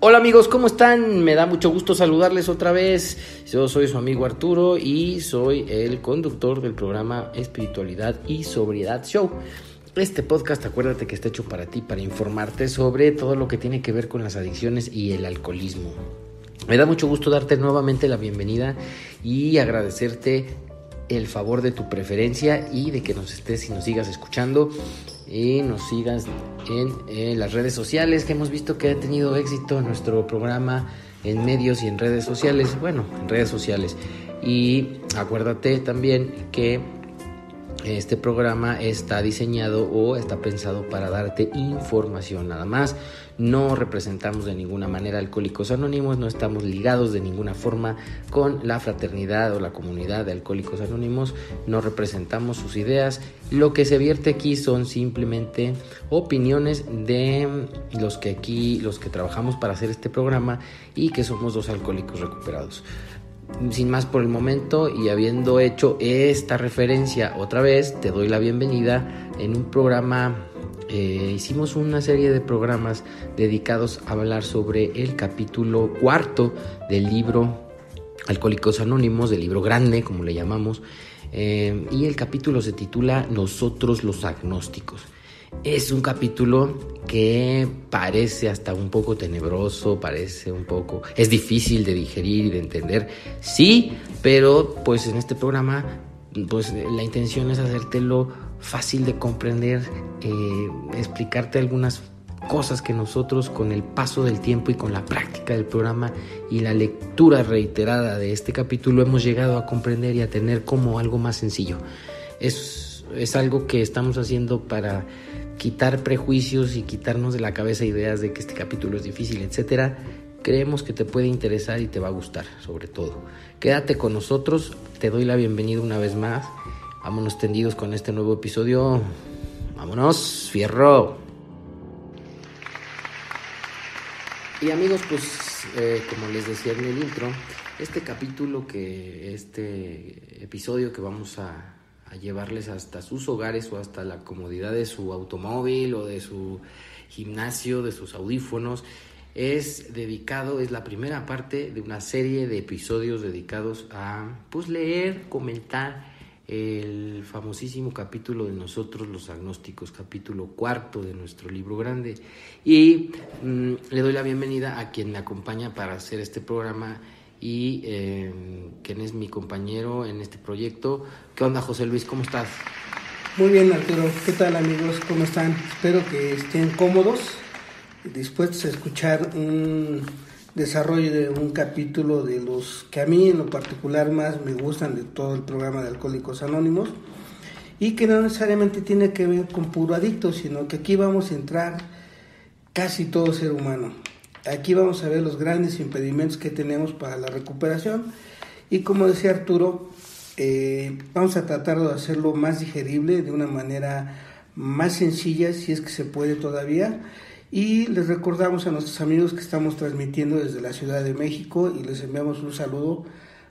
Hola amigos, ¿cómo están? Me da mucho gusto saludarles otra vez. Yo soy su amigo Arturo y soy el conductor del programa Espiritualidad y Sobriedad Show. Este podcast, acuérdate que está hecho para ti, para informarte sobre todo lo que tiene que ver con las adicciones y el alcoholismo. Me da mucho gusto darte nuevamente la bienvenida y agradecerte el favor de tu preferencia y de que nos estés y nos sigas escuchando y nos sigas en, las redes sociales que hemos visto que ha tenido éxito nuestro programa en medios y en redes sociales, bueno, en redes sociales. Y acuérdate también que este programa está diseñado o está pensado para darte información nada más. No representamos de ninguna manera Alcohólicos Anónimos, no estamos ligados de ninguna forma con la fraternidad o la comunidad de Alcohólicos Anónimos, no representamos sus ideas. Lo que se vierte aquí son simplemente opiniones de los que aquí, los que trabajamos para hacer este programa y que somos dos alcohólicos recuperados sin más por el momento y habiendo hecho esta referencia otra vez, te doy la bienvenida en un programa. Eh, hicimos una serie de programas dedicados a hablar sobre el capítulo cuarto del libro Alcohólicos Anónimos, del libro grande, como le llamamos, eh, y el capítulo se titula Nosotros los agnósticos. Es un capítulo que parece hasta un poco tenebroso, parece un poco... Es difícil de digerir y de entender, sí, pero pues en este programa pues la intención es hacértelo fácil de comprender, eh, explicarte algunas cosas que nosotros con el paso del tiempo y con la práctica del programa y la lectura reiterada de este capítulo hemos llegado a comprender y a tener como algo más sencillo. Es, es algo que estamos haciendo para quitar prejuicios y quitarnos de la cabeza ideas de que este capítulo es difícil, etcétera, creemos que te puede interesar y te va a gustar, sobre todo. Quédate con nosotros, te doy la bienvenida una vez más. Vámonos tendidos con este nuevo episodio. Vámonos, fierro. Y amigos, pues eh, como les decía en el intro, este capítulo que, este episodio que vamos a, a llevarles hasta sus hogares o hasta la comodidad de su automóvil o de su gimnasio, de sus audífonos. Es dedicado, es la primera parte de una serie de episodios dedicados a pues leer, comentar el famosísimo capítulo de nosotros los agnósticos, capítulo cuarto de nuestro libro grande. Y mm, le doy la bienvenida a quien me acompaña para hacer este programa y eh, quien es mi compañero en este proyecto. ¿Qué onda, José Luis? ¿Cómo estás? Muy bien, Arturo. ¿Qué tal, amigos? ¿Cómo están? Espero que estén cómodos dispuestos a escuchar un desarrollo de un capítulo de los que a mí en lo particular más me gustan de todo el programa de Alcohólicos Anónimos y que no necesariamente tiene que ver con puro adicto, sino que aquí vamos a entrar casi todo ser humano. Aquí vamos a ver los grandes impedimentos que tenemos para la recuperación y como decía Arturo, eh, vamos a tratar de hacerlo más digerible, de una manera más sencilla, si es que se puede todavía. Y les recordamos a nuestros amigos que estamos transmitiendo desde la Ciudad de México y les enviamos un saludo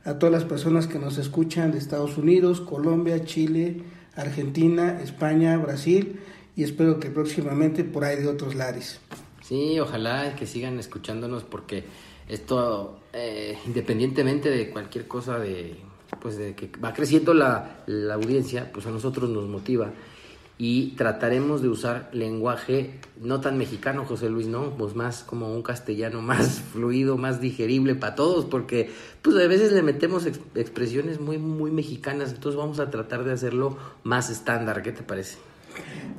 a todas las personas que nos escuchan de Estados Unidos, Colombia, Chile, Argentina, España, Brasil y espero que próximamente por ahí de otros lares. Sí, ojalá que sigan escuchándonos porque esto, eh, independientemente de cualquier cosa de, pues de que va creciendo la, la audiencia, pues a nosotros nos motiva y trataremos de usar lenguaje no tan mexicano, José Luis, no, pues más como un castellano más fluido, más digerible para todos, porque pues a veces le metemos expresiones muy muy mexicanas, entonces vamos a tratar de hacerlo más estándar, ¿qué te parece?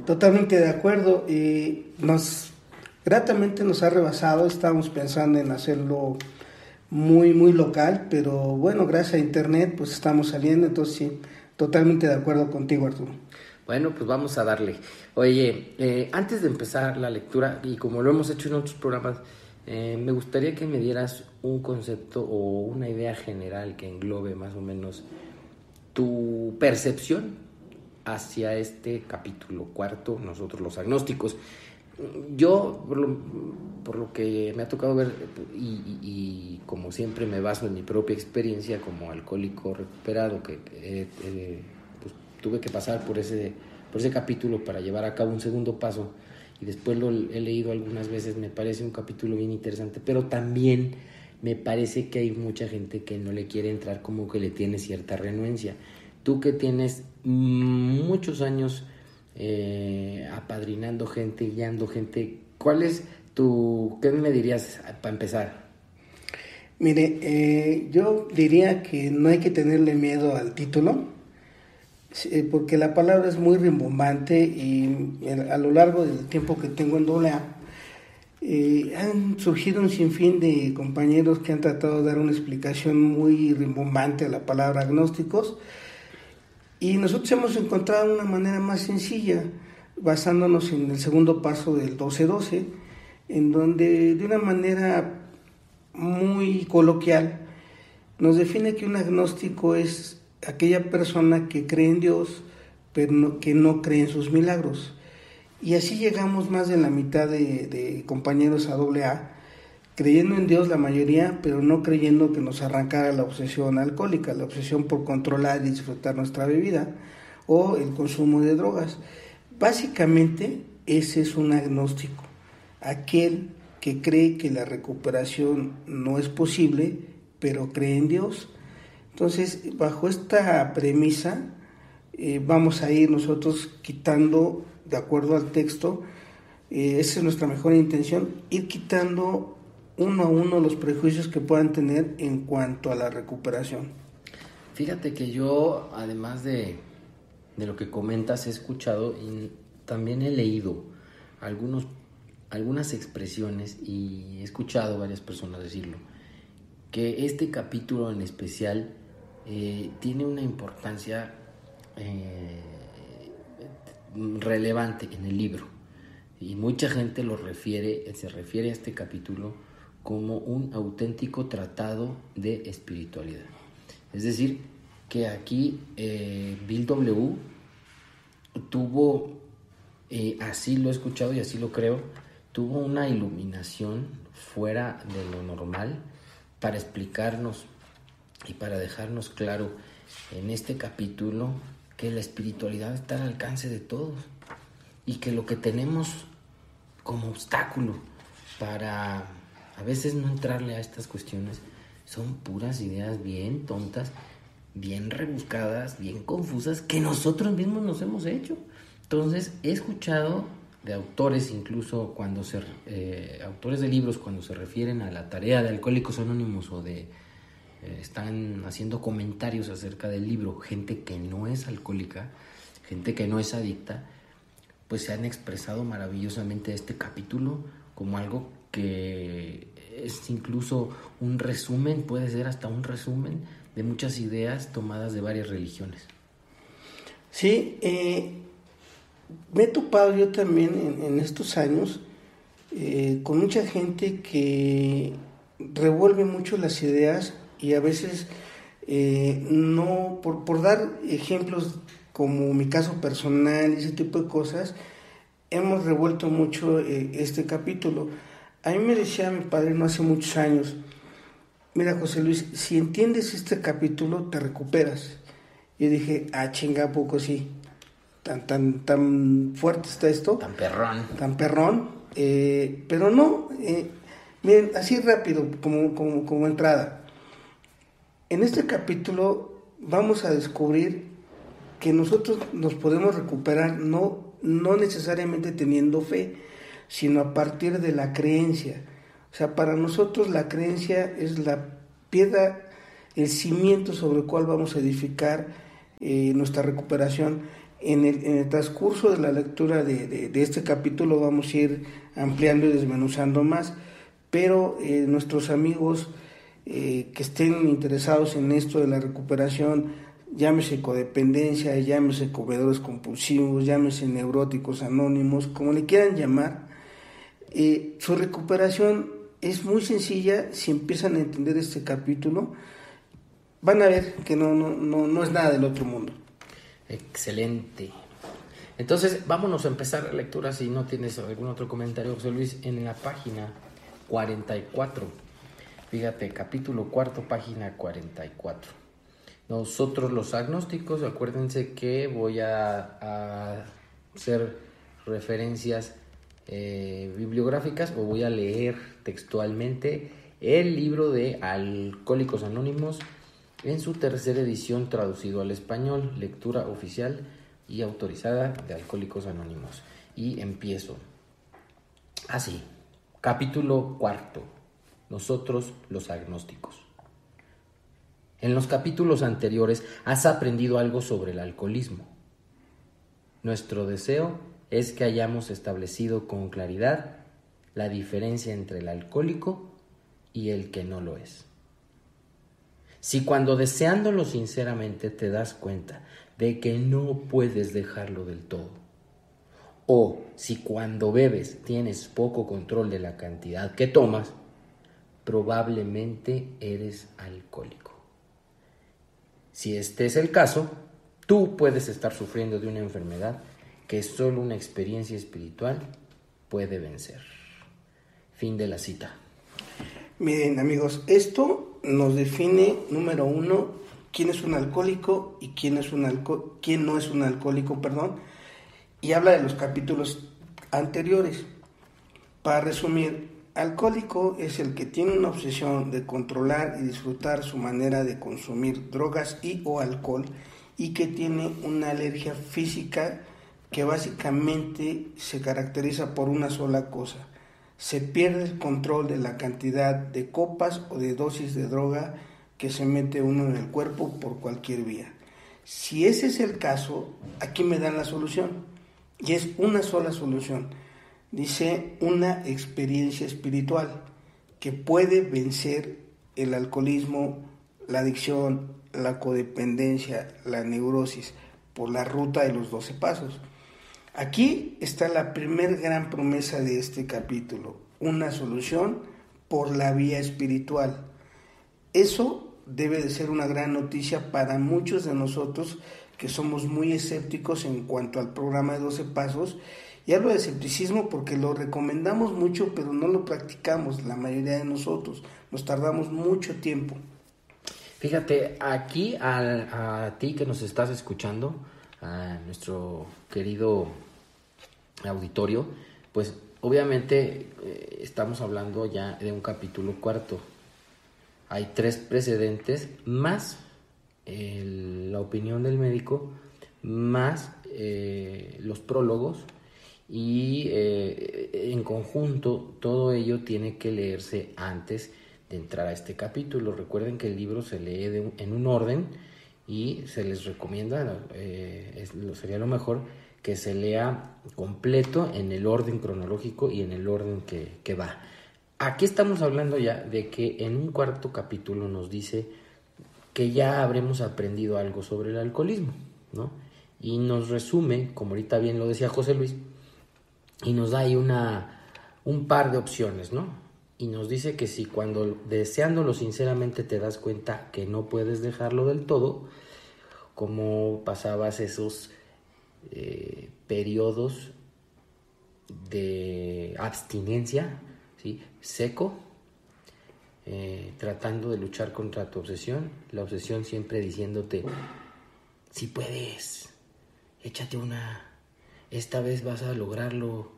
Totalmente de acuerdo y nos gratamente nos ha rebasado, estamos pensando en hacerlo muy, muy local, pero bueno, gracias a internet pues estamos saliendo, entonces sí, totalmente de acuerdo contigo Arturo. Bueno, pues vamos a darle. Oye, eh, antes de empezar la lectura, y como lo hemos hecho en otros programas, eh, me gustaría que me dieras un concepto o una idea general que englobe más o menos tu percepción hacia este capítulo cuarto, nosotros los agnósticos. Yo, por lo, que me ha tocado ver, y, como siempre me baso en mi propia experiencia como alcohólico recuperado, que pues, tuve que pasar por ese, por ese capítulo para llevar a cabo un segundo paso, y después lo he leído algunas veces, me parece un capítulo bien interesante, pero también me parece que hay mucha gente que no le quiere entrar como que le tiene cierta renuencia. Tú que tienes muchos años eh, apadrinando gente, guiando gente, ¿cuál es tu, qué me dirías para empezar? Mire, eh, yo diría que no hay que tenerle miedo al título, porque la palabra es muy rimbombante y a lo largo del tiempo que tengo en AA, eh, han surgido un sinfín de compañeros que han tratado de dar una explicación muy rimbombante a la palabra agnósticos. Y nosotros hemos encontrado una manera más sencilla basándonos en el segundo paso del 12-12 en donde de una manera muy coloquial nos define que un agnóstico es aquella persona que cree en Dios pero que no cree en sus milagros y así llegamos más de la mitad de, compañeros a AA, creyendo en Dios la mayoría, pero no creyendo que nos arrancara la obsesión alcohólica, la obsesión por controlar y disfrutar nuestra bebida o el consumo de drogas. Básicamente ese es un agnóstico, aquel que cree que la recuperación no es posible, pero cree en Dios. Entonces, bajo esta premisa, eh, vamos a ir nosotros quitando de acuerdo al texto, eh, esa es nuestra mejor intención, ir quitando uno a uno los prejuicios que puedan tener en cuanto a la recuperación. Fíjate que yo, además de, de lo que comentas, he escuchado y también he leído algunos, algunas expresiones y he escuchado varias personas decirlo, que este capítulo en especial eh, tiene una importancia eh, relevante en el libro. Y mucha gente refiere, se refiere a este capítulo como un auténtico tratado de espiritualidad. Es decir, que aquí eh, Bill W. tuvo, así lo he escuchado y así lo creo, tuvo una iluminación fuera de lo normal para explicarnos y para dejarnos claro en este capítulo que la espiritualidad está al alcance de todos y que lo que tenemos como obstáculo para a veces no entrarle a estas cuestiones son puras ideas bien tontas, bien rebuscadas, bien confusas que nosotros mismos nos hemos hecho. Entonces he escuchado de autores, incluso cuando se, eh, autores de libros, cuando se refieren a la tarea de Alcohólicos Anónimos o de están haciendo comentarios acerca del libro, gente que no es alcohólica, gente que no es adicta, pues se han expresado maravillosamente este capítulo como algo que es incluso un resumen, puede ser hasta un resumen de muchas ideas tomadas de varias religiones. Sí, eh, me he topado yo también en, estos años eh, con mucha gente que revuelve mucho las ideas y a veces eh, no, por, por, dar ejemplos como mi caso personal y ese tipo de cosas, hemos revuelto mucho eh, este capítulo. A mí me decía mi padre no hace muchos años, mira José Luis, si entiendes este capítulo te recuperas. Yo dije, ah, chinga, poco sí. Tan, tan, tan fuerte está esto. Tan perrón. Tan perrón. Eh, pero no, miren, así rápido, como, como, como entrada. En este capítulo vamos a descubrir que nosotros nos podemos recuperar no, no necesariamente teniendo fe, sino a partir de la creencia. O sea, para nosotros la creencia es la piedra, el cimiento sobre el cual vamos a edificar eh, nuestra recuperación. En el, transcurso de la lectura de, este capítulo vamos a ir ampliando y desmenuzando más, pero eh, nuestros amigos eh, que estén interesados en esto de la recuperación, llámese codependencia, llámese comedores compulsivos, llámese neuróticos anónimos, como le quieran llamar, eh, su recuperación es muy sencilla si empiezan a entender este capítulo. Van a ver que no, no, no, no es nada del otro mundo. Excelente. Entonces, vámonos a empezar la lectura si no tienes algún otro comentario, José Luis, en la página 44. Fíjate, capítulo cuarto, página 44. Nosotros los agnósticos, acuérdense que voy a, hacer referencias eh, bibliográficas o voy a leer textualmente el libro de Alcohólicos Anónimos en su tercera edición traducido al español, lectura oficial y autorizada de Alcohólicos Anónimos. Y empiezo. Así, capítulo cuarto. Nosotros los agnósticos. En los capítulos anteriores has aprendido algo sobre el alcoholismo. Nuestro deseo es que hayamos establecido con claridad la diferencia entre el alcohólico y el que no lo es. Si cuando deseándolo sinceramente te das cuenta de que no puedes dejarlo del todo, o si cuando bebes tienes poco control de la cantidad que tomas, probablemente eres alcohólico. Si este es el caso, tú puedes estar sufriendo de una enfermedad que solo una experiencia espiritual puede vencer. Fin de la cita. Miren amigos, esto nos define, número uno, quién es un alcohólico y quién, es un quién no es un alcohólico, perdón, y habla de los capítulos anteriores. Para resumir, alcohólico es el que tiene una obsesión de controlar y disfrutar su manera de consumir drogas y o alcohol y que tiene una alergia física que básicamente se caracteriza por una sola cosa, se pierde el control de la cantidad de copas o de dosis de droga que se mete uno en el cuerpo por cualquier vía. Si ese es el caso, aquí me dan la solución. Y es una sola solución. Dice una experiencia espiritual que puede vencer el alcoholismo, la adicción, la codependencia, la neurosis por la ruta de los 12 pasos. Aquí está la primer gran promesa de este capítulo, una solución por la vía espiritual. Eso debe de ser una gran noticia para muchos de nosotros que somos muy escépticos en cuanto al programa de 12 pasos. Y hablo de escepticismo porque lo recomendamos mucho, pero no lo practicamos la mayoría de nosotros. Nos tardamos mucho tiempo. Fíjate, aquí a, a ti que nos estás escuchando, a nuestro querido auditorio, pues obviamente eh, estamos hablando ya de un capítulo cuarto. Hay tres precedentes más la opinión del médico, más eh, los prólogos y eh, en conjunto todo ello tiene que leerse antes de entrar a este capítulo. Recuerden que el libro se lee en un orden y se les recomienda, sería lo mejor que se lea completo en el orden cronológico y en el orden que, va. Aquí estamos hablando ya de que en un cuarto capítulo nos dice que ya habremos aprendido algo sobre el alcoholismo, ¿no? Y nos resume, como ahorita bien lo decía José Luis, y nos da ahí una, un par de opciones, ¿no? Y nos dice que si cuando deseándolo sinceramente te das cuenta que no puedes dejarlo del todo, como pasabas esos eh, periodos de abstinencia, ¿sí? seco, eh, tratando de luchar contra tu obsesión, la obsesión siempre diciéndote, si puedes, échate una, esta vez vas a lograrlo,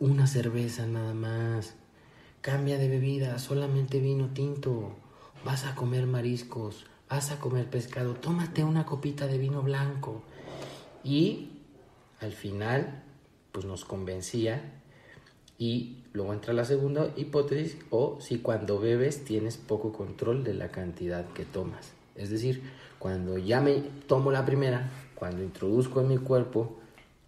una cerveza nada más, cambia de bebida, solamente vino tinto, vas a comer mariscos, vas a comer pescado, tómate una copita de vino blanco, y al final, pues nos convencía. Y luego entra la segunda hipótesis, o si cuando bebes tienes poco control de la cantidad que tomas. Es decir, cuando ya me tomo la primera, cuando introduzco en mi cuerpo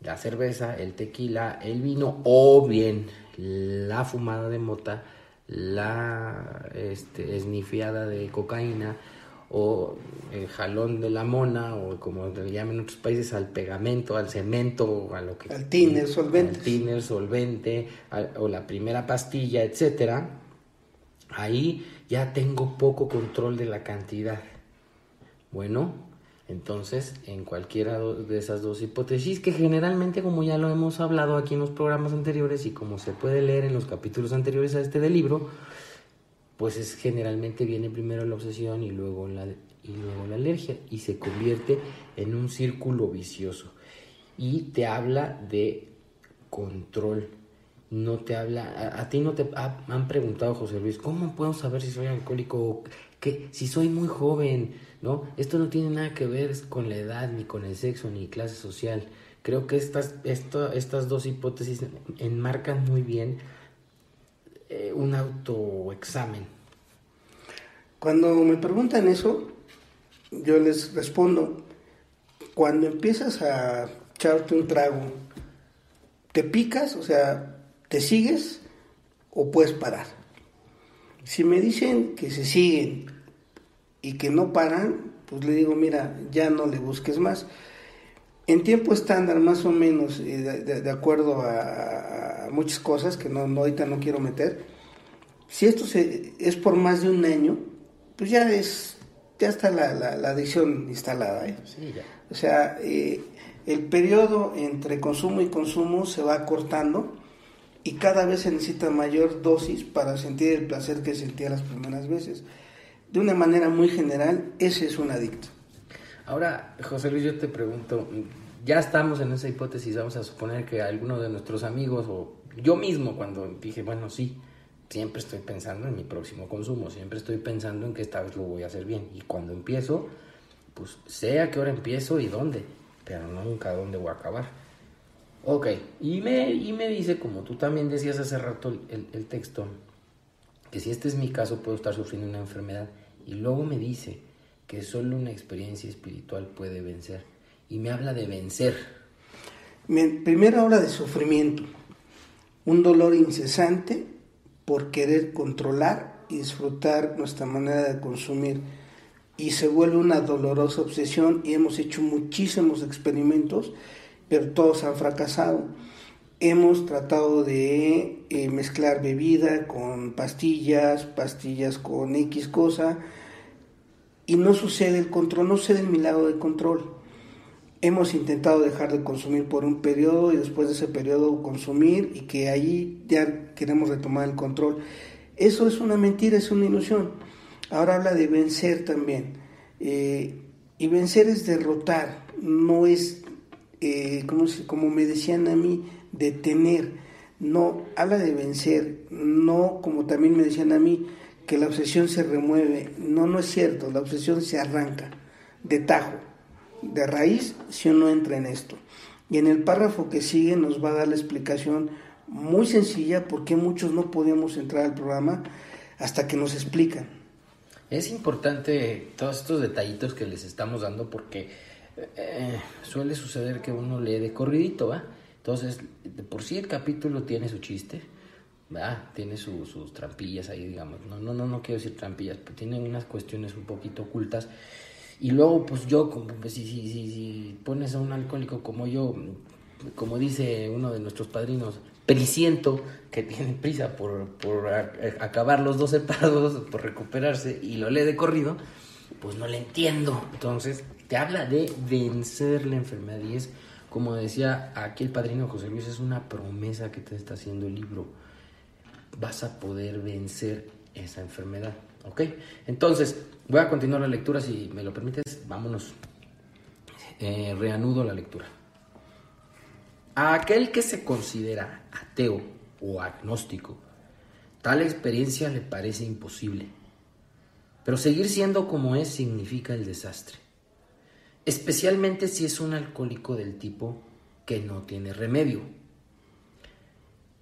la cerveza, el tequila, el vino o bien la fumada de mota, la este, esnifiada de cocaína, o el jalón de la mona, o como le llaman en otros países, al pegamento, al cemento, a lo que... Al tiner solvente. Al tiner solvente, o la primera pastilla, etcétera. Ahí ya tengo poco control de la cantidad. Bueno, Entonces, en cualquiera de esas dos hipótesis, que generalmente, como ya lo hemos hablado aquí en los programas anteriores y como se puede leer en los capítulos anteriores a este del libro, pues es generalmente viene primero la obsesión y luego la, y luego la alergia y se convierte en un círculo vicioso. Y te habla de control. No te habla, a, ti no te han preguntado, José Luis, ¿cómo puedo saber si soy alcohólico? Que si soy muy joven, ¿no? Esto no tiene nada que ver con la edad, ni con el sexo, ni clase social. Creo que estas, estas dos hipótesis enmarcan muy bien eh, un autoexamen. Cuando me preguntan eso, yo les respondo, cuando empiezas a echarte un trago, ¿te picas? O sea, ¿te sigues o puedes parar? Si me dicen que se siguen y que no paran, pues le digo, mira, ya no le busques más. En tiempo estándar, más o menos, eh, de, acuerdo a, muchas cosas que no, ahorita no quiero meter, si esto se, es por más de un año, pues ya es ya está la, la, adicción instalada. ¿eh? O sea, eh, el periodo entre consumo y consumo se va cortando y cada vez se necesita mayor dosis para sentir el placer que sentía las primeras veces de una manera muy general, ese es un adicto. Ahora, José Luis, yo te pregunto, ya estamos en esa hipótesis, vamos a suponer que alguno de nuestros amigos o yo mismo cuando dije, bueno, sí, siempre estoy pensando en mi próximo consumo, siempre estoy pensando en que esta vez lo voy a hacer bien. Y cuando empiezo, pues sé a qué hora empiezo y dónde, pero nunca dónde voy a acabar. Ok, y me, y me dice, como tú también decías hace rato el, el texto, que si este es mi caso puedo estar sufriendo una enfermedad y luego me dice que solo una experiencia espiritual puede vencer. Y me habla de vencer. Primero habla de sufrimiento, un dolor incesante por querer controlar y disfrutar nuestra manera de consumir. Y se vuelve una dolorosa obsesión y hemos hecho muchísimos experimentos, pero todos han fracasado. Hemos tratado de eh, mezclar bebida con pastillas, pastillas con X cosa, y no sucede el control, no sucede el milagro de control. Hemos intentado dejar de consumir por un periodo y después de ese periodo consumir y que ahí ya queremos retomar el control. Eso es una mentira, es una ilusión. Ahora habla de vencer también. Eh, y vencer es derrotar, no es, eh, como, como me decían a mí, detener. No, habla de vencer, no como también me decían a mí, que la obsesión se remueve. No, no es cierto, la obsesión se arranca de tajo, de raíz, si uno entra en esto. Y en el párrafo que sigue nos va a dar la explicación muy sencilla por qué muchos no podemos entrar al programa hasta que nos explican. Es importante todos estos detallitos que les estamos dando porque eh, suele suceder que uno lee de corridito, ¿va? Entonces, de por sí el capítulo tiene su chiste, tiene sus trampillas ahí, digamos. No, no, no, no quiero decir trampillas, pero tiene unas cuestiones un poquito ocultas. Y luego, pues yo, como, pues, si, si, si, si pones a un alcohólico como yo, como dice uno de nuestros padrinos, prisiento, que tiene prisa por, por acabar los dos separados, por recuperarse, y lo lee de corrido, pues no le entiendo. Entonces, te habla de vencer la enfermedad y es, como decía aquí el padrino José Luis, es una promesa que te está haciendo el libro vas a poder vencer esa enfermedad. ¿Ok? Entonces, voy a continuar la lectura, si me lo permites, vámonos. Eh, reanudo la lectura. A aquel que se considera ateo o agnóstico, tal experiencia le parece imposible. Pero seguir siendo como es significa el desastre. Especialmente si es un alcohólico del tipo que no tiene remedio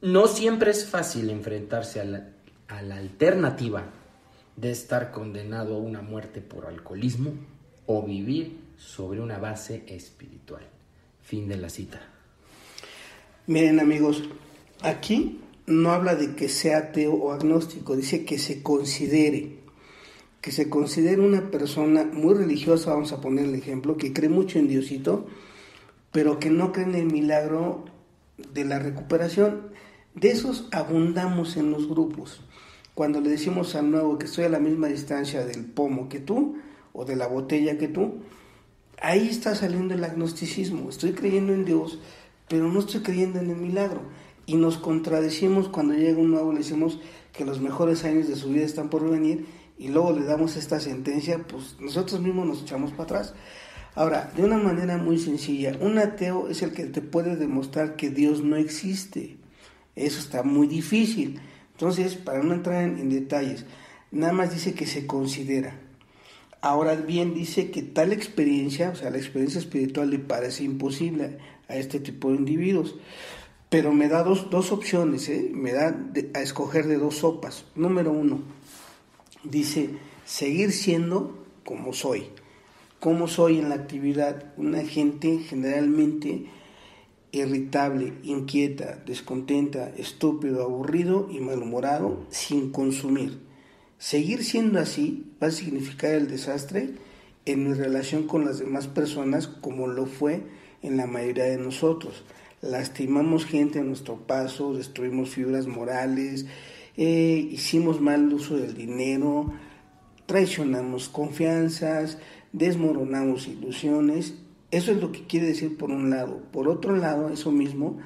no siempre es fácil enfrentarse a la, alternativa de estar condenado a una muerte por alcoholismo o vivir sobre una base espiritual. Fin de la cita. Miren amigos, aquí no habla de que sea ateo o agnóstico, dice que se considere, que se considere una persona muy religiosa, vamos a poner el ejemplo, que cree mucho en Diosito, pero que no cree en el milagro de la recuperación. De esos abundamos en los grupos. Cuando le decimos al nuevo que estoy a la misma distancia del pomo que tú o de la botella que tú, ahí está saliendo el agnosticismo. Estoy creyendo en Dios, pero no estoy creyendo en el milagro. Y nos contradecimos cuando llega un nuevo, le decimos que los mejores años de su vida están por venir y luego le damos esta sentencia, pues nosotros mismos nos echamos para atrás. Ahora, de una manera muy sencilla, un ateo es el que te puede demostrar que Dios no existe. Eso está muy difícil. Entonces, para no entrar en, detalles, nada más dice que se considera. Ahora bien, dice que tal experiencia, o sea, la experiencia espiritual le parece imposible a este tipo de individuos. Pero me da dos, dos opciones, ¿eh? me da a escoger de dos sopas. Número uno, dice, seguir siendo como soy. Como soy en la actividad, una gente generalmente irritable, inquieta, descontenta, estúpido, aburrido y malhumorado sin consumir. Seguir siendo así va a significar el desastre en mi relación con las demás personas como lo fue en la mayoría de nosotros. Lastimamos gente a nuestro paso, destruimos fibras morales, eh, hicimos mal uso del dinero, traicionamos confianzas, desmoronamos ilusiones eso es lo que quiere decir por un lado. Por otro lado, eso mismo,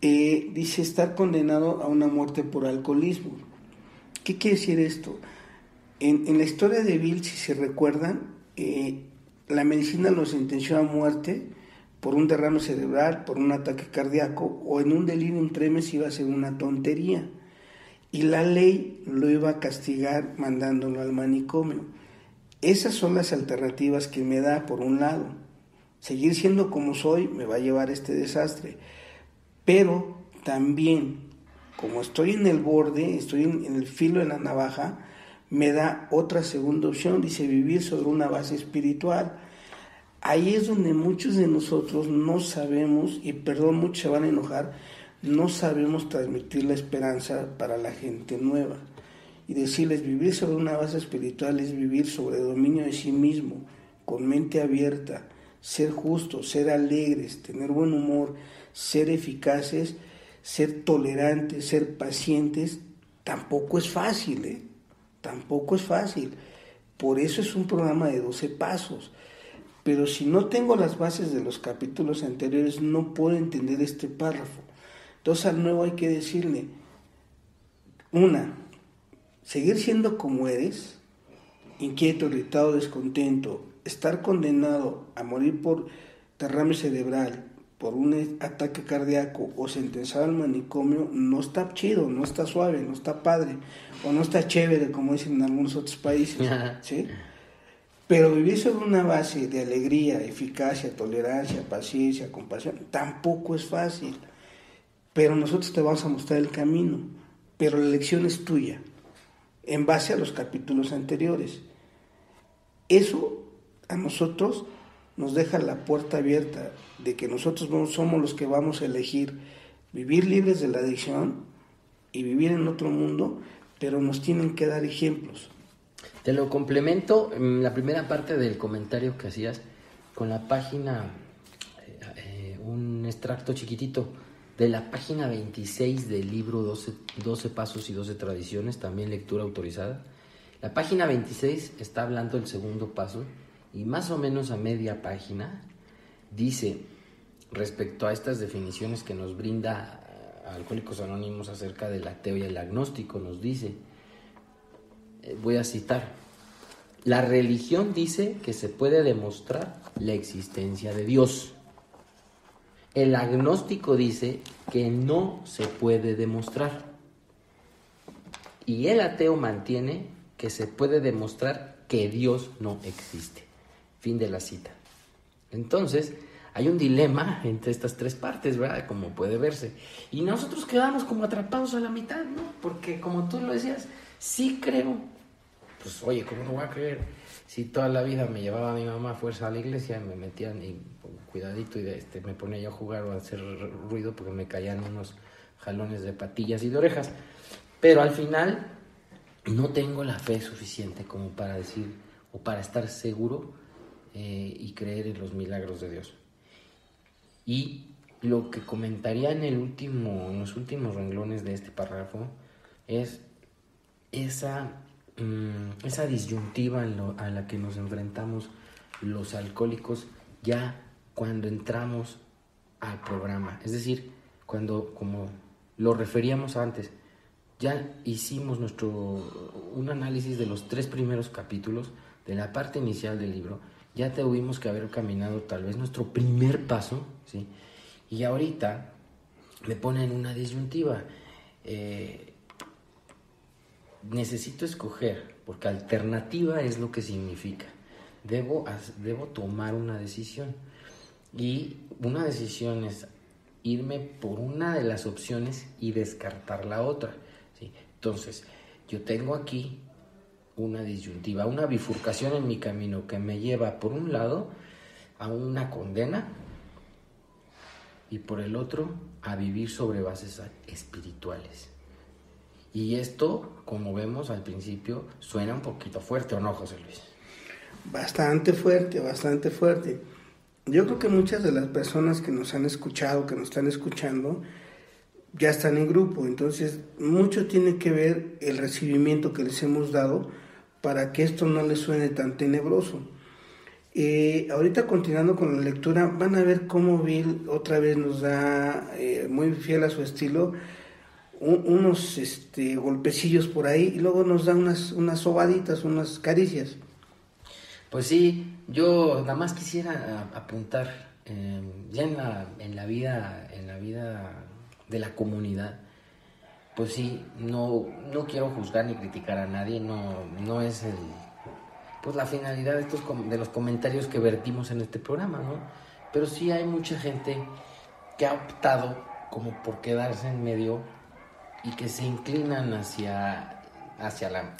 eh, dice estar condenado a una muerte por alcoholismo. ¿Qué quiere decir esto? En, la historia de Bill, si se recuerdan, eh, la medicina lo sentenció a muerte por un derrame cerebral, por un ataque cardíaco o en un delirium tremens iba a ser una tontería. Y la ley lo iba a castigar mandándolo al manicomio. Esas son las alternativas que me da por un lado seguir siendo como soy me va a llevar a este desastre. Pero también, como estoy en el borde, estoy en, el filo de la navaja, me da otra segunda opción, dice vivir sobre una base espiritual. Ahí es donde muchos de nosotros no sabemos, y perdón, muchos se van a enojar, no sabemos transmitir la esperanza para la gente nueva. Y decirles, vivir sobre una base espiritual es vivir sobre dominio de sí mismo, con mente abierta, ser justos, ser alegres, tener buen humor, ser eficaces, ser tolerantes, ser pacientes, tampoco es fácil, ¿eh? Tampoco es fácil. Por eso es un programa de 12 pasos. Pero si no tengo las bases de los capítulos anteriores, no puedo entender este párrafo. Entonces al nuevo hay que decirle, una, seguir siendo como eres, inquieto, irritado, descontento, estar condenado a morir por derrame cerebral, por un ataque cardíaco o sentenciado al manicomio, no está chido, no está suave, no está padre, o no está chévere, como dicen en algunos otros países. ¿sí? Pero vivir sobre una base de alegría, eficacia, tolerancia, paciencia, compasión, tampoco es fácil. Pero nosotros te vamos a mostrar el camino, pero la elección es tuya, en base a los capítulos anteriores. Eso a nosotros nos deja la puerta abierta de que nosotros no somos los que vamos a elegir vivir libres de la adicción y vivir en otro mundo, pero nos tienen que dar ejemplos. Te lo complemento en la primera parte del comentario que hacías con la página, eh, eh, un extracto chiquitito de la página 26 del libro 12, 12 Pasos y 12 Tradiciones, también lectura autorizada. La página 26 está hablando del segundo paso, y más o menos a media página dice respecto a estas definiciones que nos brinda Alcohólicos Anónimos acerca del ateo y el agnóstico, nos dice, eh, voy a citar, la religión dice que se puede demostrar la existencia de Dios. El agnóstico dice que no se puede demostrar. Y el ateo mantiene que se puede demostrar que Dios no existe. Fin de la cita. Entonces, hay un dilema entre estas tres partes, ¿verdad? Como puede verse. Y nosotros quedamos como atrapados a la mitad, ¿no? Porque como tú lo decías, sí creo. Pues oye, ¿cómo no voy a creer? Si toda la vida me llevaba mi mamá a fuerza a la iglesia, me metían y cuidadito y este, me ponía yo a jugar o a hacer ruido porque me caían unos jalones de patillas y de orejas. Pero al final no tengo la fe suficiente como para decir o para estar seguro eh, y creer en los milagros de Dios. Y lo que comentaría en, el último, en los últimos renglones de este párrafo es esa, mm, esa disyuntiva a la que nos enfrentamos los alcohólicos ya cuando entramos al programa. Es decir, cuando, como lo referíamos antes, ya hicimos nuestro, un análisis de los tres primeros capítulos de la parte inicial del libro, ya tuvimos que haber caminado tal vez nuestro primer paso, ¿sí? Y ahorita me ponen una disyuntiva. Eh, necesito escoger, porque alternativa es lo que significa. Debo, debo tomar una decisión. Y una decisión es irme por una de las opciones y descartar la otra. Entonces, yo tengo aquí una disyuntiva, una bifurcación en mi camino que me lleva por un lado a una condena y por el otro a vivir sobre bases espirituales. Y esto, como vemos al principio, suena un poquito fuerte, ¿o no, José Luis? Bastante fuerte, bastante fuerte. Yo creo que muchas de las personas que nos han escuchado, que nos están escuchando, ya están en grupo. Entonces, mucho tiene que ver el recibimiento que les hemos dado para que esto no les suene tan tenebroso. Eh, ahorita continuando con la lectura, van a ver cómo Bill otra vez nos da, eh, muy fiel a su estilo, unos este, golpecillos por ahí y luego nos da unas, unas sobaditas, unas caricias. Pues sí, yo nada más quisiera apuntar em, ya en la, en la vida, en la vida de la comunidad, pues sí, no, no quiero juzgar ni criticar a nadie, no, no es el pues la finalidad de, estos, de los comentarios que vertimos en este programa, ¿no? Pero sí hay mucha gente que ha optado como por quedarse en medio y que se inclinan hacia, hacia, la,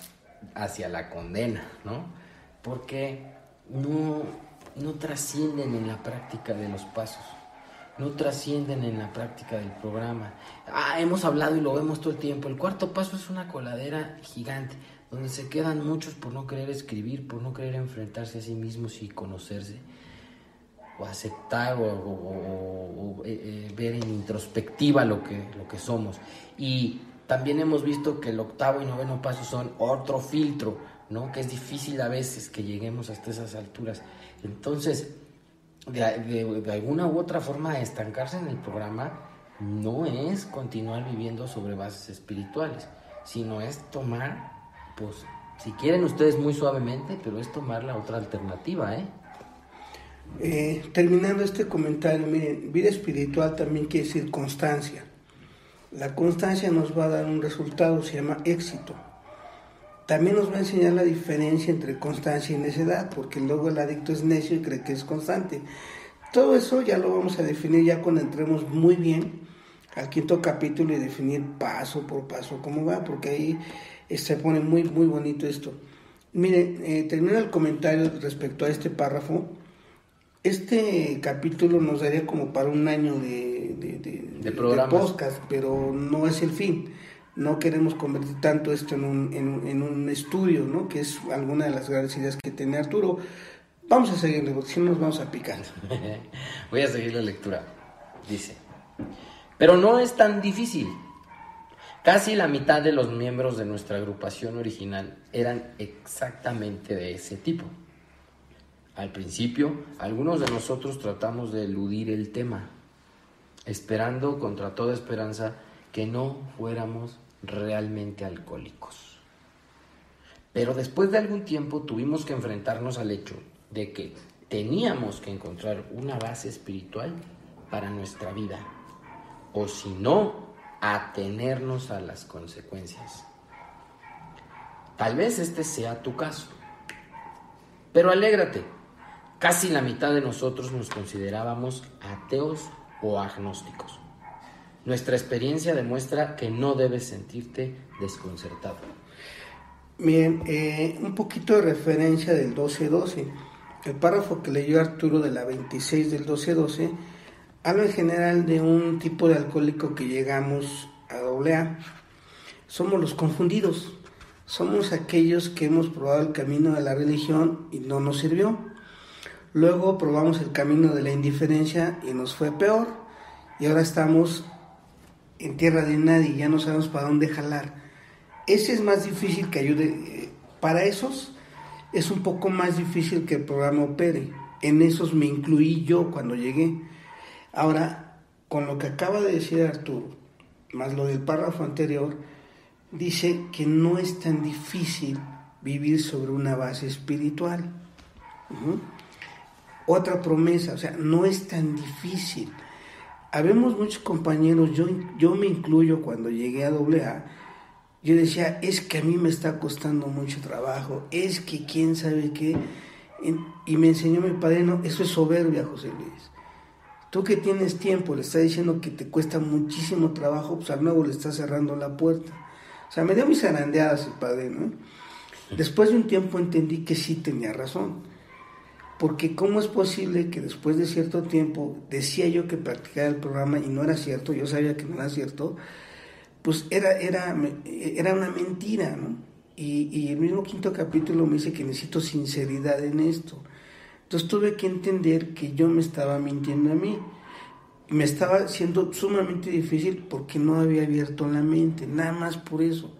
hacia la condena, ¿no? Porque no, no trascienden en la práctica de los pasos, no trascienden en la práctica del programa. Ah, hemos hablado y lo vemos todo el tiempo. El cuarto paso es una coladera gigante donde se quedan muchos por no querer escribir, por no querer enfrentarse a sí mismos y conocerse, o aceptar o, eh, eh, ver en introspectiva lo que, lo que somos. Y también hemos visto que el octavo y noveno paso son otro filtro, ¿no? que es difícil a veces que lleguemos hasta esas alturas. Entonces, de, alguna u otra forma, estancarse en el programa no es continuar viviendo sobre bases espirituales, sino es tomar pues si quieren ustedes muy suavemente, pero es tomar la otra alternativa, ¿eh? ¿Eh? terminando este comentario, miren, vida espiritual también quiere decir constancia. La constancia nos va a dar un resultado, se llama éxito. También nos va a enseñar la diferencia entre constancia y necedad, porque luego el adicto es necio y cree que es constante. Todo eso ya lo vamos a definir ya cuando entremos muy bien al quinto capítulo y definir paso por paso cómo va, porque ahí se pone muy, muy bonito esto. Mire, eh, termina el comentario respecto a este párrafo. Este capítulo nos daría como para un año de, de, podcast, pero no es el fin. No queremos convertir tanto esto en un, en, un estudio, ¿no? que es alguna de las grandes ideas que tiene Arturo. Vamos a seguirle, porque si no nos vamos a picar. Voy a seguir la lectura. Dice, pero no es tan difícil. Casi la mitad de los miembros de nuestra agrupación original eran exactamente de ese tipo. Al principio, algunos de nosotros tratamos de eludir el tema, esperando contra toda esperanza que no fuéramos realmente alcohólicos. Pero después de algún tiempo tuvimos que enfrentarnos al hecho de que teníamos que encontrar una base espiritual para nuestra vida, o si no, atenernos a las consecuencias. Tal vez este sea tu caso. Pero alégrate, casi la mitad de nosotros nos considerábamos ateos o agnósticos. Nuestra experiencia demuestra que no debes sentirte desconcertado. Bien, eh, un poquito de referencia del 12-12. El párrafo que leyó Arturo de la 26 del 12-12 habla en general de un tipo de alcohólico que llegamos a doble A. Somos los confundidos. Somos aquellos que hemos probado el camino de la religión y no nos sirvió. Luego probamos el camino de la indiferencia y nos fue peor. Y ahora estamos en tierra de nadie ya no sabemos para dónde jalar. Ese es más difícil que ayude. Para esos es un poco más difícil que el programa opere. En esos me incluí yo cuando llegué. Ahora, con lo que acaba de decir Arturo, más lo del párrafo anterior, dice que no es tan difícil vivir sobre una base espiritual. Otra promesa, o sea, no es tan difícil. Habemos muchos compañeros, yo, yo me incluyo cuando llegué a AA, yo decía, es que a mí me está costando mucho trabajo, es que quién sabe qué. Y me enseñó mi padre, no, eso es soberbia, José Luis. Tú que tienes tiempo, le está diciendo que te cuesta muchísimo trabajo, pues al nuevo le está cerrando la puerta. O sea, me dio mis zarandeadas el padre, ¿no? Después de un tiempo entendí que sí tenía razón. Porque ¿cómo es posible que después de cierto tiempo decía yo que practicaba el programa y no era cierto, yo sabía que no era cierto, pues era, era, era una mentira, ¿no? Y, y, el mismo quinto capítulo me dice que necesito sinceridad en esto. Entonces tuve que entender que yo me estaba mintiendo a mí. Me estaba siendo sumamente difícil porque no había abierto la mente, nada más por eso.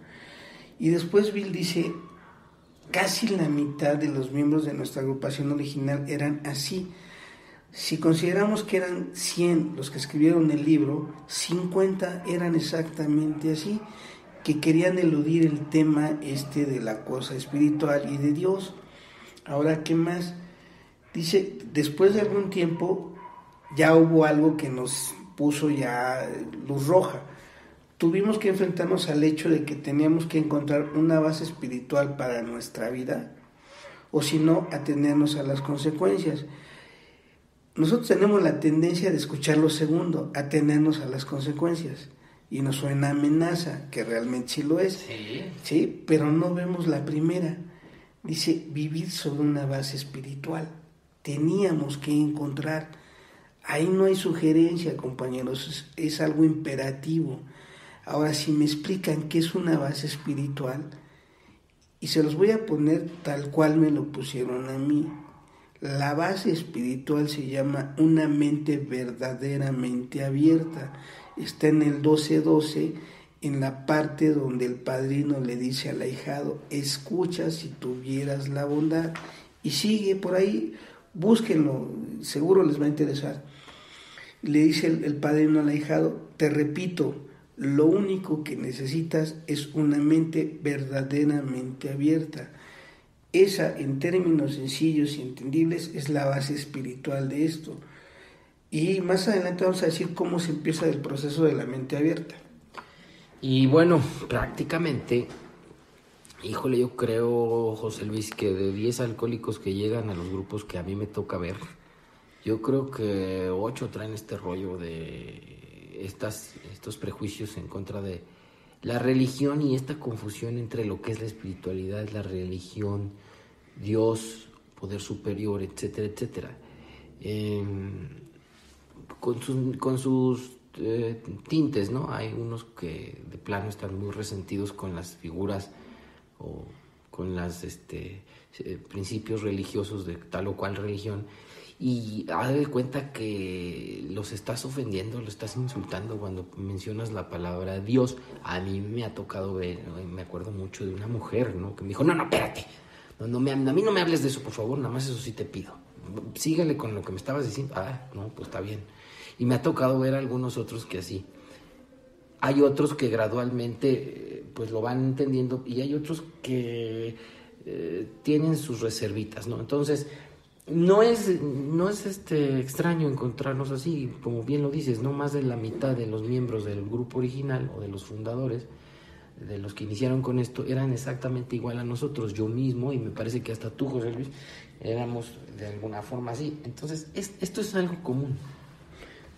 Y después Bill dice, casi la mitad de los miembros de nuestra agrupación original eran así. Si consideramos que eran 100 los que escribieron el libro, 50 eran exactamente así, que querían eludir el tema este de la cosa espiritual y de Dios. Ahora, ¿qué más? Dice, después de algún tiempo ya hubo algo que nos puso ya luz roja. Tuvimos que enfrentarnos al hecho de que teníamos que encontrar una base espiritual para nuestra vida, o si no, atenernos a las consecuencias nosotros tenemos la tendencia de escuchar lo segundo, atenernos a las consecuencias. Y nos suena amenaza, que realmente sí lo es. Sí. sí. Pero no vemos la primera. Dice, vivir sobre una base espiritual. Teníamos que encontrar. Ahí no hay sugerencia, compañeros, es, es algo imperativo. Ahora, si me explican qué es una base espiritual, y se los voy a poner tal cual me lo pusieron a mí. La base espiritual se llama una mente verdaderamente abierta. Está en el 12.12, en la parte donde el padrino le dice al ahijado, escucha si tuvieras la bondad. Y sigue por ahí, búsquenlo, seguro les va a interesar. Le dice el, el padrino al ahijado, te repito, lo único que necesitas es una mente verdaderamente abierta. Esa, en términos sencillos y entendibles, es la base espiritual de esto. Y más adelante vamos a decir cómo se empieza el proceso de la mente abierta. Y bueno, prácticamente, híjole, yo creo, José Luis, que de 10 alcohólicos que llegan a los grupos que a mí me toca ver, yo creo que 8 traen este rollo de estas, estos prejuicios en contra de la religión y esta confusión entre lo que es la espiritualidad, la religión, Dios, poder superior, etcétera, etcétera. Em, con, con sus eh, tintes, ¿no? Hay unos que de plano están muy resentidos con las figuras o con los este, eh, principios religiosos de tal o cual religión y haz de cuenta que los estás ofendiendo, los estás insultando cuando mencionas la palabra Dios. A mí me ha tocado ver, me acuerdo mucho de una mujer, ¿no? Que me dijo, no, no, espérate, no, me, a mí no me hables de eso, por favor, nada más eso sí te pido. Síguele con lo que me estabas diciendo. Ah, no, pues está bien. Y me ha tocado ver algunos otros que así. Hay otros que gradualmente pues lo van entendiendo y hay otros que eh, tienen sus reservitas, ¿no? Entonces, no es, no es este extraño encontrarnos así, como bien lo dices, no más de la mitad de los miembros del grupo original o de los fundadores de los que iniciaron con esto eran exactamente igual a nosotros, yo mismo y me parece que hasta tú, José Luis, éramos de alguna forma así. Entonces, esto es algo común.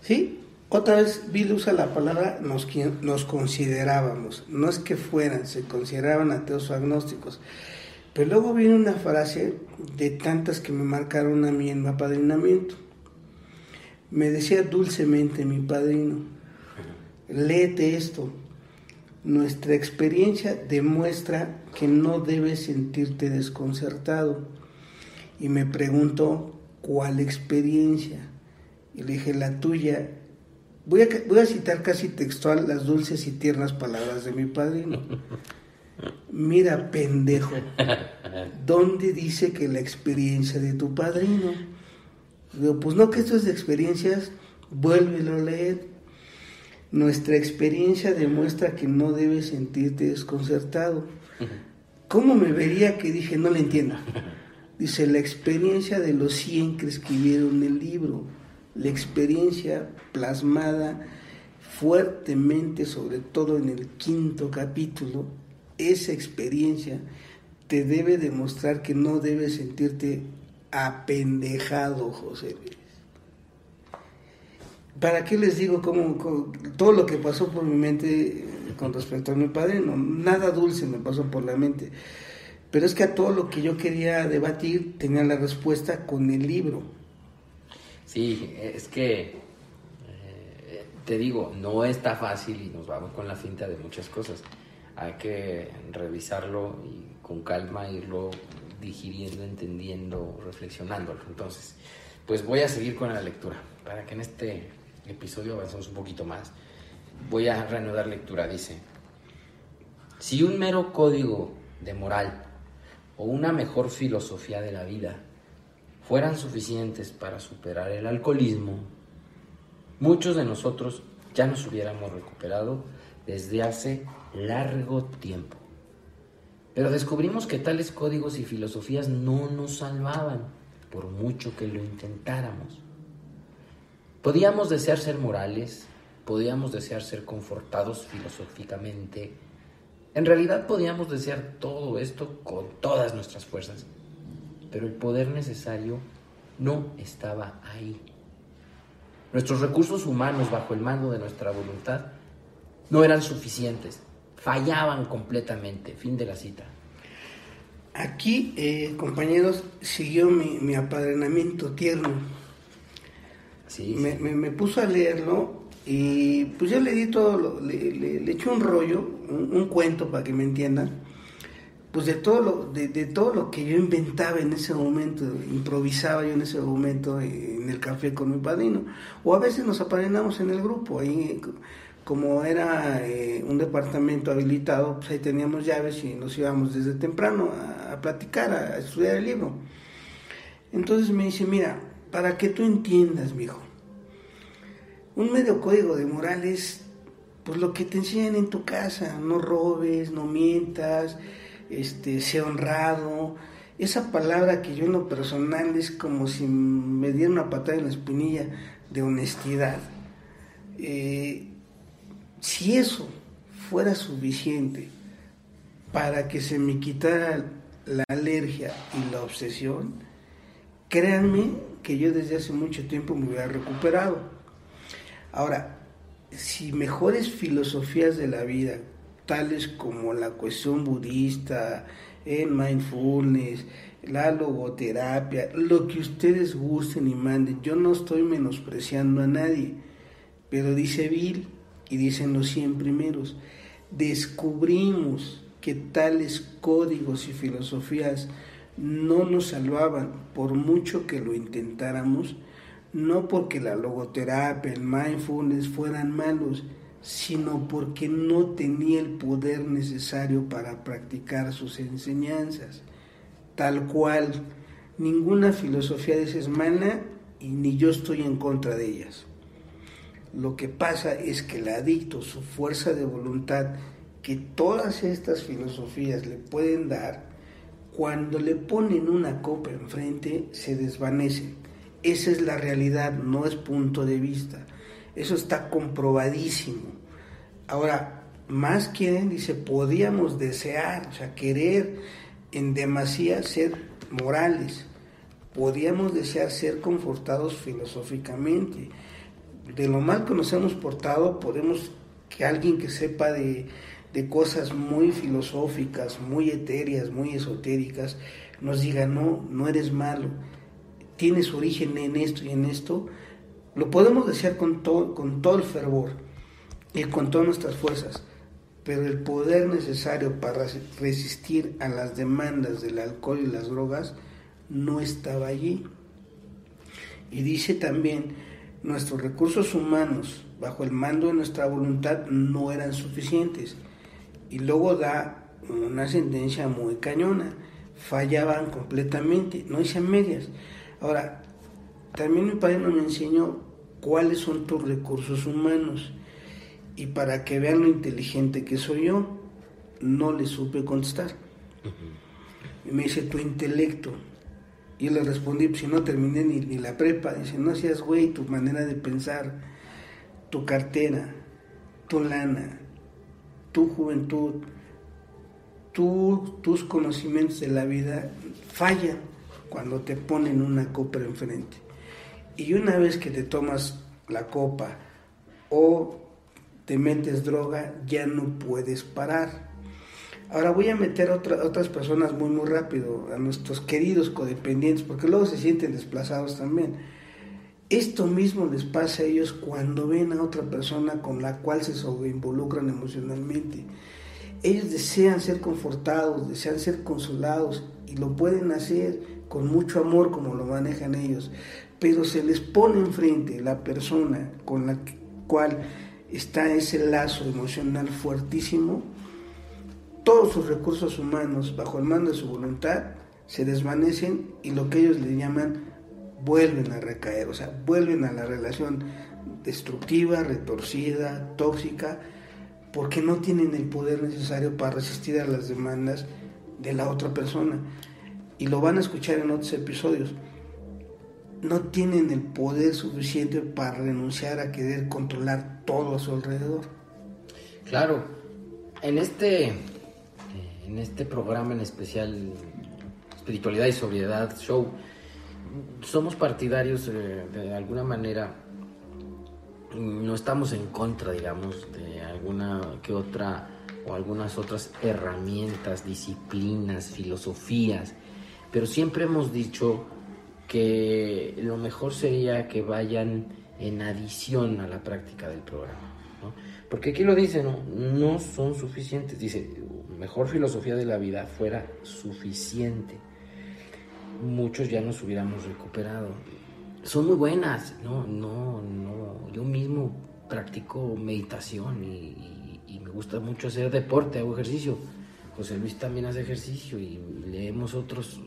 Sí, otra vez Bill usa la palabra nos, nos considerábamos, no es que fueran, se consideraban ateos o agnósticos. Pero luego viene una frase de tantas que me marcaron a mí en mi apadrinamiento. Me decía dulcemente mi padrino, léete esto, nuestra experiencia demuestra que no debes sentirte desconcertado. Y me preguntó, ¿cuál experiencia? Y le dije, la tuya. Voy a, voy a citar casi textual las dulces y tiernas palabras de mi padrino. Mira pendejo, ¿dónde dice que la experiencia de tu padrino? Digo, pues no que esto es de experiencias, vuélvelo a leer. Nuestra experiencia demuestra que no debes sentirte desconcertado. ¿Cómo me vería que dije, no le entiendo? Dice, la experiencia de los 100 que escribieron el libro, la experiencia plasmada fuertemente, sobre todo en el quinto capítulo, esa experiencia te debe demostrar que no debes sentirte apendejado, José Luis. ¿Para qué les digo cómo, todo lo que pasó por mi mente con respecto a mi padre? No, nada dulce me pasó por la mente. Pero es que a todo lo que yo quería debatir tenía la respuesta con el libro. Sí, es que eh, te digo, no está fácil y nos vamos con la finta de muchas cosas. Hay que revisarlo y con calma irlo digiriendo, entendiendo, reflexionándolo. Entonces, pues voy a seguir con la lectura para que en este episodio avanzamos un poquito más. Voy a reanudar lectura. Dice, si un mero código de moral o una mejor filosofía de la vida fueran suficientes para superar el alcoholismo, muchos de nosotros ya nos hubiéramos recuperado desde hace largo tiempo. Pero descubrimos que tales códigos y filosofías no nos salvaban, por mucho que lo intentáramos. Podíamos desear ser morales, podíamos desear ser confortados filosóficamente. En realidad podíamos desear todo esto con todas nuestras fuerzas, pero el poder necesario no estaba ahí. Nuestros recursos humanos bajo el mando de nuestra voluntad no eran suficientes, fallaban completamente. Fin de la cita. Aquí, eh, compañeros, siguió mi, mi apadrinamiento tierno. Me, puso a leerlo y pues yo le di todo, le, le, eché un rollo, un, cuento para que me entiendan, pues de todo, lo, de, todo lo que yo inventaba en ese momento, improvisaba yo en ese momento en el café con mi padrino, o a veces nos apadrinamos en el grupo, ahí como era eh, un departamento habilitado, pues ahí teníamos llaves y nos íbamos desde temprano a, platicar, a estudiar el libro. Entonces me dice, mira, para que tú entiendas, mijo. Un medio código de moral es pues lo que te enseñan en tu casa, no robes, no mientas, este, sé honrado. Esa palabra que yo en lo personal es como si me diera una patada en la espinilla de honestidad. Eh, si eso fuera suficiente para que se me quitara la alergia y la obsesión, créanme que yo desde hace mucho tiempo me hubiera recuperado. Ahora, si mejores filosofías de la vida, tales como la cuestión budista, el mindfulness, la logoterapia, lo que ustedes gusten y manden, yo no estoy menospreciando a nadie, pero dice Bill y dicen los 100 primeros, descubrimos que tales códigos y filosofías no nos salvaban por mucho que lo intentáramos, no porque la logoterapia, el mindfulness fueran malos, sino porque no tenía el poder necesario para practicar sus enseñanzas. Tal cual, ninguna filosofía de esa es mala y ni yo estoy en contra de ellas. Lo que pasa es que el adicto, su fuerza de voluntad, que todas estas filosofías le pueden dar, cuando le ponen una copa enfrente, se desvanece. Esa es la realidad, no es punto de vista. Eso está comprobadísimo. Ahora, más que dice, podíamos desear, o sea, querer en demasía ser morales. Podíamos desear ser confortados filosóficamente. De lo mal que nos hemos portado, podemos que alguien que sepa de, de cosas muy filosóficas, muy etéreas, muy esotéricas, nos diga, no, no eres malo, tienes origen en esto y en esto, lo podemos desear con todo, con todo el fervor y con todas nuestras fuerzas, pero el poder necesario para resistir a las demandas del alcohol y las drogas no estaba allí. Y dice también, nuestros recursos humanos bajo el mando de nuestra voluntad no eran suficientes y luego da una sentencia muy cañona. Fallaban completamente, no hice medias. Ahora, también mi padre me enseñó cuáles son tus recursos humanos. Y para que vean lo inteligente que soy yo, no le supe contestar. Y me dice, tu intelecto. Y le respondí, pues si no terminé ni, ni la prepa. Dice, no seas güey, tu manera de pensar, tu cartera, tu lana, tu juventud, tu, tus conocimientos de la vida fallan cuando te ponen una copa enfrente. Y una vez que te tomas la copa o te metes droga, ya no puedes parar. Ahora voy a meter a otras personas muy, muy rápido, a nuestros queridos codependientes, porque luego se sienten desplazados también. Esto mismo les pasa a ellos cuando ven a otra persona con la cual se sobreinvolucran emocionalmente. Ellos desean ser confortados, desean ser consolados y lo pueden hacer con mucho amor como lo manejan ellos, pero se les pone enfrente la persona con la cual está ese lazo emocional fuertísimo, todos sus recursos humanos bajo el mando de su voluntad se desvanecen y lo que ellos le llaman vuelven a recaer, o sea, vuelven a la relación destructiva, retorcida, tóxica, porque no tienen el poder necesario para resistir a las demandas de la otra persona. Y lo van a escuchar en otros episodios no tienen el poder suficiente para renunciar a querer controlar todo a su alrededor. Claro, en este, en este programa en especial, Espiritualidad y Sobriedad Show, somos partidarios eh, de alguna manera, no estamos en contra, digamos, de alguna que otra o algunas otras herramientas, disciplinas, filosofías, pero siempre hemos dicho que lo mejor sería que vayan en adición a la práctica del programa. Porque aquí lo dice, ¿no? no son suficientes. Dice, mejor filosofía de la vida fuera suficiente. Muchos ya nos hubiéramos recuperado. Son muy buenas, no, no, no. Yo mismo practico meditación y, y me gusta mucho hacer deporte, hago ejercicio José Luis también hace ejercicio y leemos otros,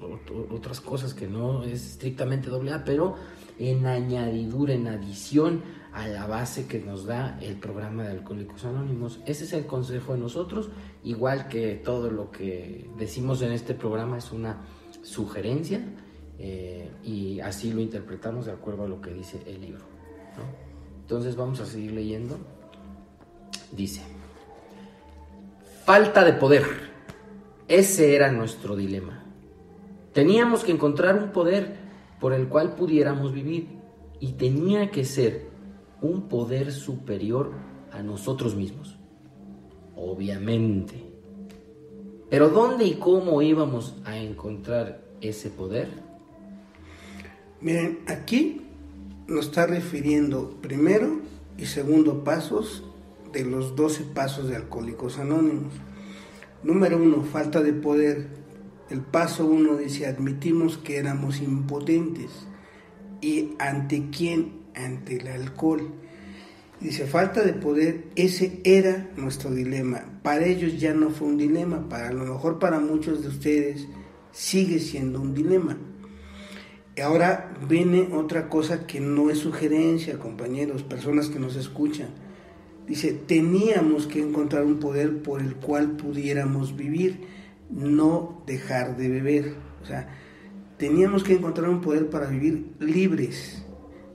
otras cosas que no es estrictamente doble A, pero en añadidura, en adición a la base que nos da el programa de Alcohólicos Anónimos. Ese es el consejo de nosotros, igual que todo lo que decimos en este programa es una sugerencia eh, y así lo interpretamos de acuerdo a lo que dice el libro. Entonces vamos a seguir leyendo. Dice, falta de poder. Ese era nuestro dilema. Teníamos que encontrar un poder por el cual pudiéramos vivir y tenía que ser un poder superior a nosotros mismos. Obviamente. Pero ¿dónde y cómo íbamos a encontrar ese poder? Miren, aquí nos está refiriendo primero y segundo pasos de los 12 pasos de Alcohólicos Anónimos. Número uno, falta de poder. El paso uno dice, admitimos que éramos impotentes. ¿Y ante quién? Ante el alcohol. Dice, falta de poder, ese era nuestro dilema. Para ellos ya no fue un dilema, para a lo mejor para muchos de ustedes sigue siendo un dilema. Y ahora viene otra cosa que no es sugerencia, compañeros, personas que nos escuchan Dice, teníamos que encontrar un poder por el cual pudiéramos vivir, no dejar de beber. O sea, teníamos que encontrar un poder para vivir libres,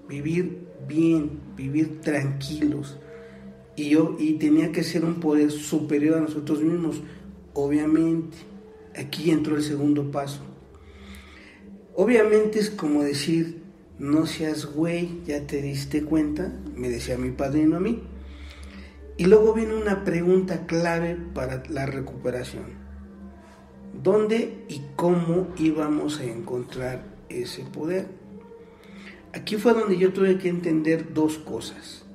vivir bien, vivir tranquilos. Y yo y tenía que ser un poder superior a nosotros mismos. Obviamente, aquí entró el segundo paso. Obviamente es como decir, no seas güey, ya te diste cuenta, me decía mi padrino a mí y luego viene una pregunta clave para la recuperación. ¿Dónde y cómo íbamos a encontrar ese poder? Aquí fue donde yo tuve que entender dos cosas.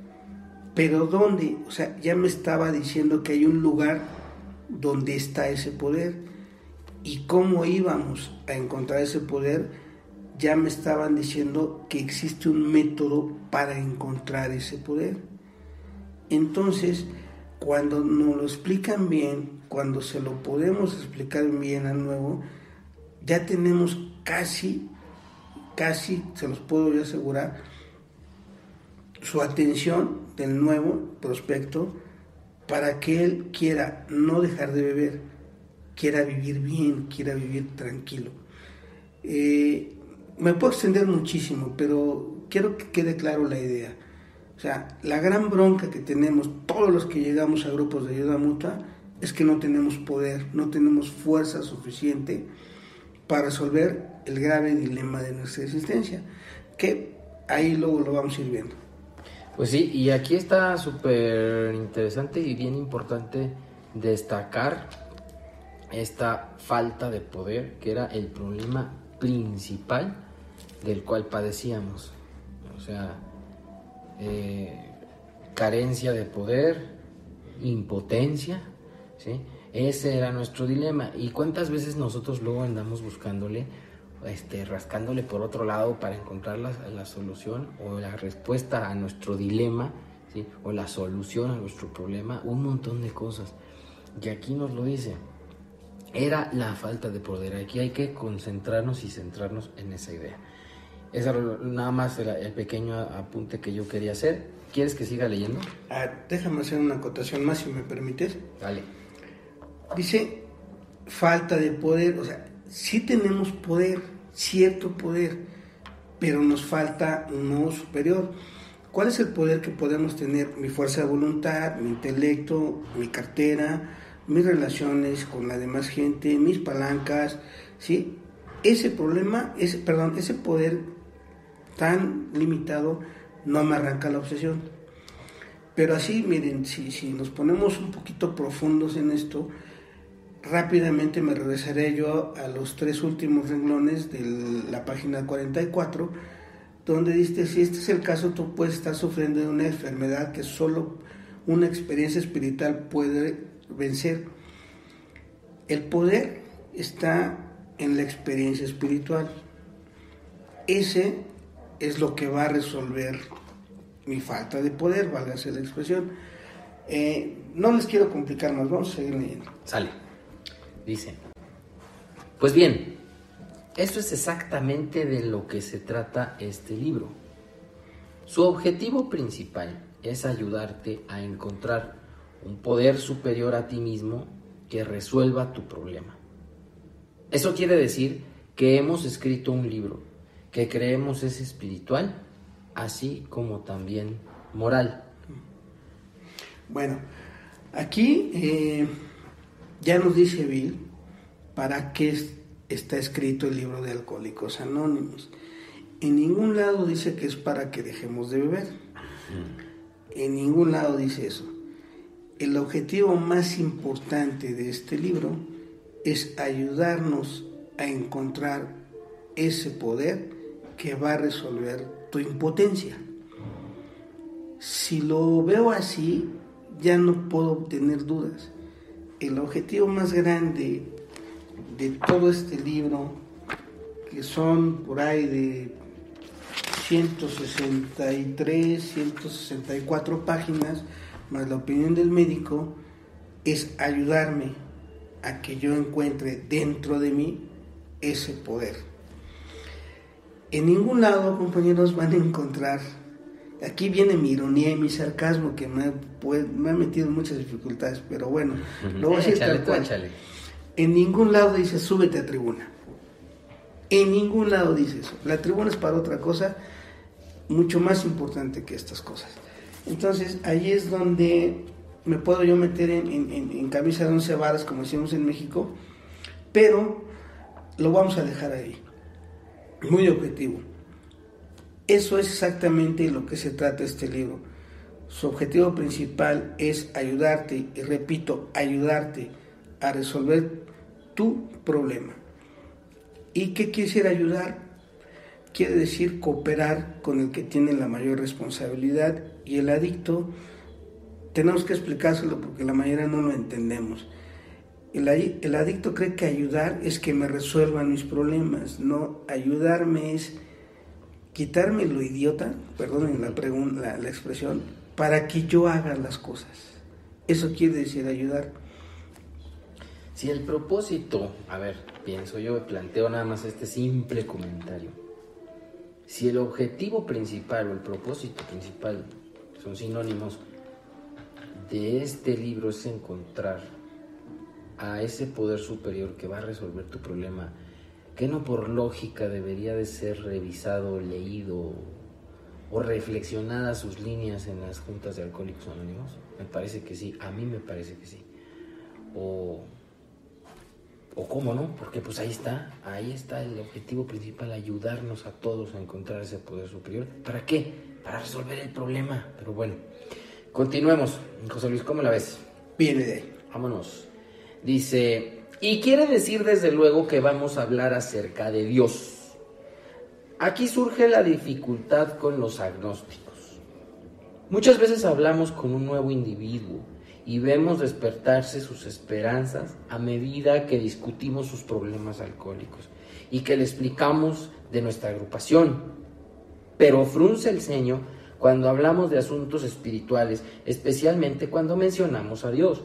Pero ¿dónde? O sea, ya me estaba diciendo que hay un lugar donde está ese poder. Y cómo íbamos a encontrar ese poder, ya me estaban diciendo que existe un método para encontrar ese poder. Entonces, cuando nos lo explican bien, cuando se lo podemos explicar bien al nuevo, ya tenemos casi, casi, se los puedo yo asegurar, su atención del nuevo prospecto para que él quiera no dejar de beber, quiera vivir bien, quiera vivir tranquilo. Eh, me puedo extender muchísimo, pero quiero que quede claro la idea. O sea, la gran bronca que tenemos todos los que llegamos a grupos de ayuda mutua es que no tenemos poder, no tenemos fuerza suficiente para resolver el grave dilema de nuestra existencia, que ahí luego lo vamos a ir viendo. Pues sí, y aquí está súper interesante y bien importante destacar esta falta de poder, que era el problema principal del cual padecíamos. O sea, eh, carencia de poder, impotencia, ¿sí? Ese era nuestro dilema. ¿Y cuántas veces nosotros luego andamos buscándole, este, rascándole por otro lado para encontrar la, la solución o la respuesta a nuestro dilema, ¿sí? o la solución a nuestro problema? Un montón de cosas. Y aquí nos lo dice. Era la falta de poder. Aquí hay que concentrarnos y centrarnos en esa idea. Ese era nada más el, el, pequeño apunte que yo quería hacer. ¿Quieres que siga leyendo? Ah, déjame hacer una acotación más, si me permites. Dale. Dice, falta de poder, o sea, sí tenemos poder, cierto poder, pero nos falta un nuevo superior. ¿Cuál es el poder que podemos tener? Mi fuerza de voluntad, mi intelecto, mi cartera, mis relaciones con la demás gente, mis palancas, ¿sí? Ese problema, ese, perdón, ese poder tan limitado no me arranca la obsesión. Pero así, miren, si, si nos ponemos un poquito profundos en esto, rápidamente me regresaré yo a los tres últimos renglones de la página 44, donde dice, si este es el caso, tú puedes estar sufriendo de una enfermedad que solo una experiencia espiritual puede vencer. El poder está en la experiencia espiritual. Ese es lo que va a resolver mi falta de poder, valga la expresión. Eh, no les quiero complicar más, vamos a seguir leyendo. Sale. Dice. Pues bien, eso es exactamente de lo que se trata este libro. Su objetivo principal es ayudarte a encontrar un poder superior a ti mismo que resuelva tu problema. Eso quiere decir que hemos escrito un libro que creemos es espiritual, así como también moral. Bueno, aquí eh, ya nos dice Bill para qué está escrito el libro de Alcohólicos Anónimos. En ningún lado dice que es para que dejemos de beber. En ningún lado dice eso. El objetivo más importante de este libro es ayudarnos a encontrar ese poder que va a resolver tu impotencia. Si lo veo así, ya no puedo tener dudas. El objetivo más grande de todo este libro, que son por ahí de 163, 164 páginas, más la opinión del médico, es ayudarme a que yo encuentre dentro de mí ese poder. En ningún lado, compañeros, van a encontrar. Aquí viene mi ironía y mi sarcasmo que me, ha metido en muchas dificultades, pero bueno, lo voy a decir tal cual. En ningún lado dice súbete a tribuna. En ningún lado dice eso. La tribuna es para otra cosa mucho más importante que estas cosas. Entonces, ahí es donde me puedo yo meter en, en camisa de once varas, como decimos en México, pero lo vamos a dejar ahí muy objetivo. Eso es exactamente lo que se trata este libro. Su objetivo principal es ayudarte, y repito, ayudarte a resolver tu problema. ¿Y qué quiere decir ayudar? Quiere decir cooperar con el que tiene la mayor responsabilidad y el adicto, tenemos que explicárselo porque la mayoría no lo entendemos el, adicto cree que ayudar es que me resuelvan mis problemas. No, ayudarme es quitarme lo idiota, perdonen la, la, expresión, para que yo haga las cosas. Eso quiere decir ayudar. Si el propósito, a ver, pienso yo, planteo nada más este simple comentario. Si el objetivo principal o el propósito principal son sinónimos de este libro es encontrar a ese poder superior que va a resolver tu problema, que no por lógica debería de ser revisado, leído o reflexionadas sus líneas en las juntas de alcohólicos anónimos? Me parece que sí, a mí me parece que sí. O, o cómo no, porque pues ahí está, ahí está el objetivo principal, ayudarnos a todos a encontrar ese poder superior. ¿Para qué? Para resolver el problema. Pero bueno, continuemos. José Luis, ¿cómo la ves? Ahí. Vámonos. Dice, y quiere decir desde luego que vamos a hablar acerca de Dios. Aquí surge la dificultad con los agnósticos. Muchas veces hablamos con un nuevo individuo y vemos despertarse sus esperanzas a medida que discutimos sus problemas alcohólicos y que le explicamos de nuestra agrupación. Pero frunce el ceño cuando hablamos de asuntos espirituales, especialmente cuando mencionamos a Dios,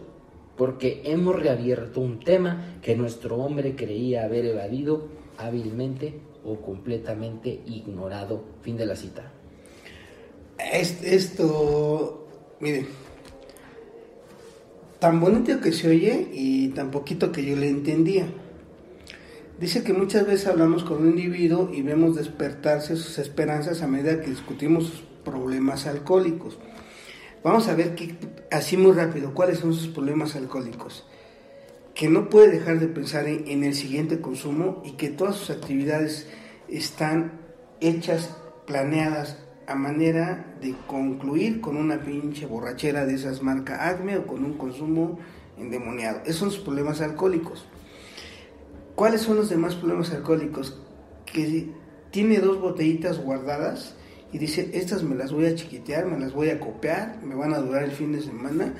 porque hemos reabierto un tema que nuestro hombre creía haber evadido hábilmente o completamente ignorado. Fin de la cita. Esto, mire, tan bonito que se oye y tan poquito que yo le entendía. Dice que muchas veces hablamos con un individuo y vemos despertarse sus esperanzas a medida que discutimos sus problemas alcohólicos. Vamos a ver que, así muy rápido cuáles son sus problemas alcohólicos. Que no puede dejar de pensar en, el siguiente consumo y que todas sus actividades están hechas, planeadas a manera de concluir con una pinche borrachera de esas marca Acme o con un consumo endemoniado. Esos son sus problemas alcohólicos. ¿Cuáles son los demás problemas alcohólicos? Que tiene dos botellitas guardadas y dice, estas me las voy a chiquitear, me las voy a copiar, me van a durar el fin de semana.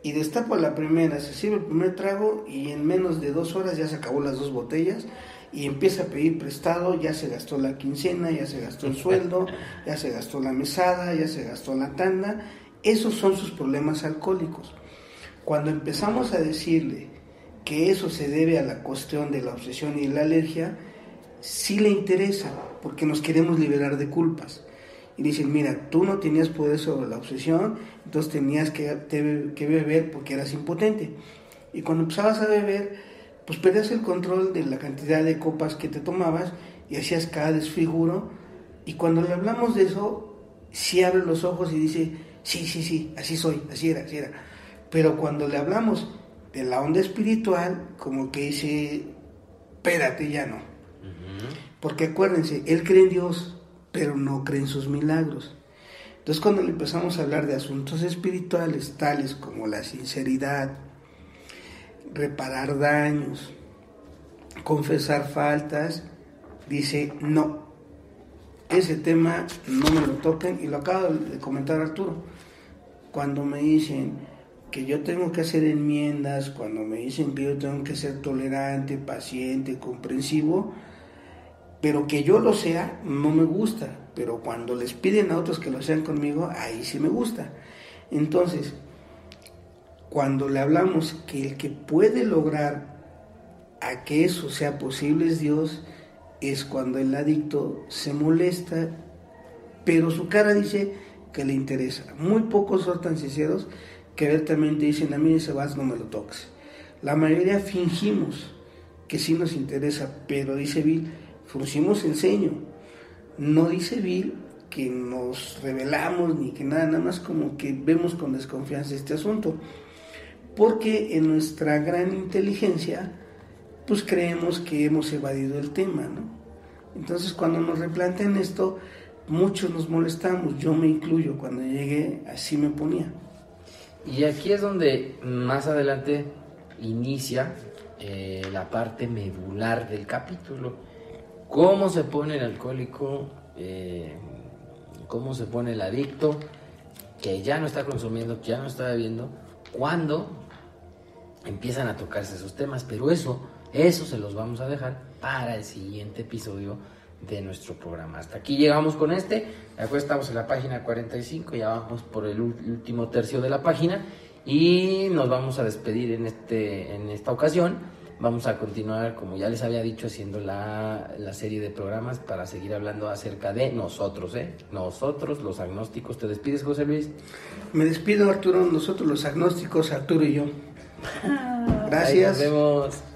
Y destapo la primera, se sirve el primer trago y en menos de dos horas ya se acabó las dos botellas y empieza a pedir prestado, ya se gastó la quincena, ya se gastó el sueldo, ya se gastó la mesada, ya se gastó la tanda. Esos son sus problemas alcohólicos. Cuando empezamos a decirle que eso se debe a la cuestión de la obsesión y la alergia, sí le interesa, porque nos queremos liberar de culpas. Y dicen, mira, tú no tenías poder sobre la obsesión, entonces tenías que, que beber porque eras impotente. Y cuando empezabas a beber, pues perdías el control de la cantidad de copas que te tomabas y hacías cada desfiguro. Y cuando le hablamos de eso, sí abre los ojos y dice, sí, sí, sí, así soy, así era, así era. Pero cuando le hablamos de la onda espiritual, como que dice, espérate, ya no. Porque acuérdense, él cree en Dios, pero no cree en sus milagros. Entonces cuando empezamos a hablar de asuntos espirituales, tales como la sinceridad, reparar daños, confesar faltas, dice no. Ese tema no me lo toquen y lo acaba de comentar Arturo. Cuando me dicen que yo tengo que hacer enmiendas, cuando me dicen que yo tengo que ser tolerante, paciente, comprensivo, pero que yo lo sea, no me gusta. Pero cuando les piden a otros que lo sean conmigo, ahí sí me gusta. Entonces, cuando le hablamos que el que puede lograr a que eso sea posible es Dios, es cuando el adicto se molesta, pero su cara dice que le interesa. Muy pocos son tan sinceros que abiertamente dicen, a mí ese vas no me lo toques. La mayoría fingimos que sí nos interesa, pero dice Bill, fruncimos el ceño. No dice Bill que nos revelamos ni que nada, nada más como que vemos con desconfianza este asunto porque en nuestra gran inteligencia, pues creemos que hemos evadido el tema, ¿no? Entonces cuando nos replantean esto, muchos nos molestamos, yo me incluyo, cuando llegué así me ponía. Y aquí es donde más adelante inicia eh, la parte medular del capítulo. ¿Cómo se pone el alcohólico? Eh, ¿Cómo se pone el adicto? Que ya no está consumiendo, que ya no está bebiendo. ¿Cuándo? empiezan a tocarse esos temas, pero eso, eso se los vamos a dejar para el siguiente episodio de nuestro programa. Hasta aquí llegamos con este, después estamos en la página 45, ya vamos por el último tercio de la página Y nos vamos a despedir en, este, en esta ocasión. Vamos a continuar, como ya les había dicho, haciendo la, la, serie de programas para seguir hablando acerca de nosotros, ¿eh? Nosotros, los agnósticos. ¿Te despides, José Luis? Me despido, Arturo. Nosotros, los agnósticos, Arturo y yo. Gracias. nos vemos.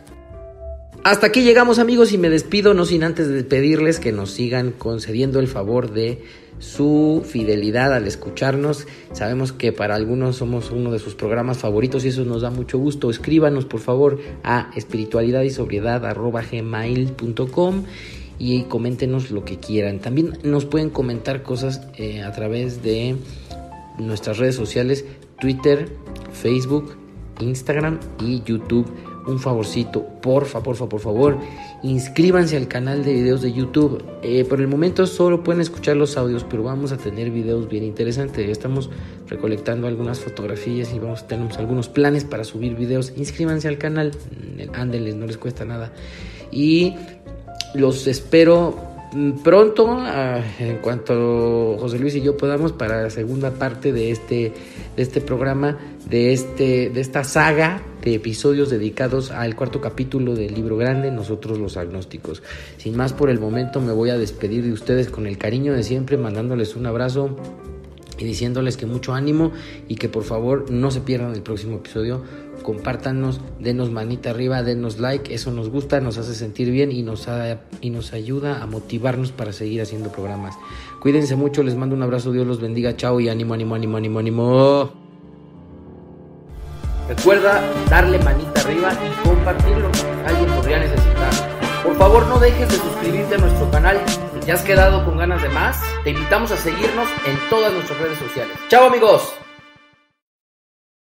Hasta aquí llegamos amigos y me despido no sin antes de pedirles que nos sigan concediendo el favor de su fidelidad al escucharnos. Sabemos que para algunos somos uno de sus programas favoritos y eso nos da mucho gusto. Escríbanos por favor a espiritualidad y sobriedad gmail.com y coméntenos lo que quieran. También nos pueden comentar cosas eh, a través de nuestras redes sociales, Twitter, Facebook, Instagram y YouTube un favorcito, porfa, porfa, por favor, inscríbanse al canal de videos de YouTube. Eh, por el momento solo pueden escuchar los audios, pero vamos a tener videos bien interesantes. Estamos recolectando algunas fotografías y vamos tenemos algunos planes para subir videos. Inscríbanse al canal, ándenles, no les cuesta nada. Y los espero mm, pronto, ah, en cuanto José Luis y yo podamos, para la segunda parte de este, de este programa, de, este, de esta saga episodios dedicados al cuarto capítulo del libro grande, Nosotros los Agnósticos. Sin más por el momento me voy a despedir de ustedes con el cariño de siempre, mandándoles un abrazo y diciéndoles que mucho ánimo y que por favor no se pierdan el próximo episodio. Compártanos, denos manita arriba, denos like, eso nos gusta, nos hace sentir bien y nos, y nos ayuda a motivarnos para seguir haciendo programas. Cuídense mucho, les mando un abrazo, Dios los bendiga, chao y ánimo, ánimo, ánimo, ánimo, ánimo. Recuerda darle manita arriba y compartirlo. Alguien podría necesitar. Por favor, no dejes de suscribirte a nuestro canal. Si te has quedado con ganas de más, te invitamos a seguirnos en todas nuestras redes sociales. ¡Chao amigos!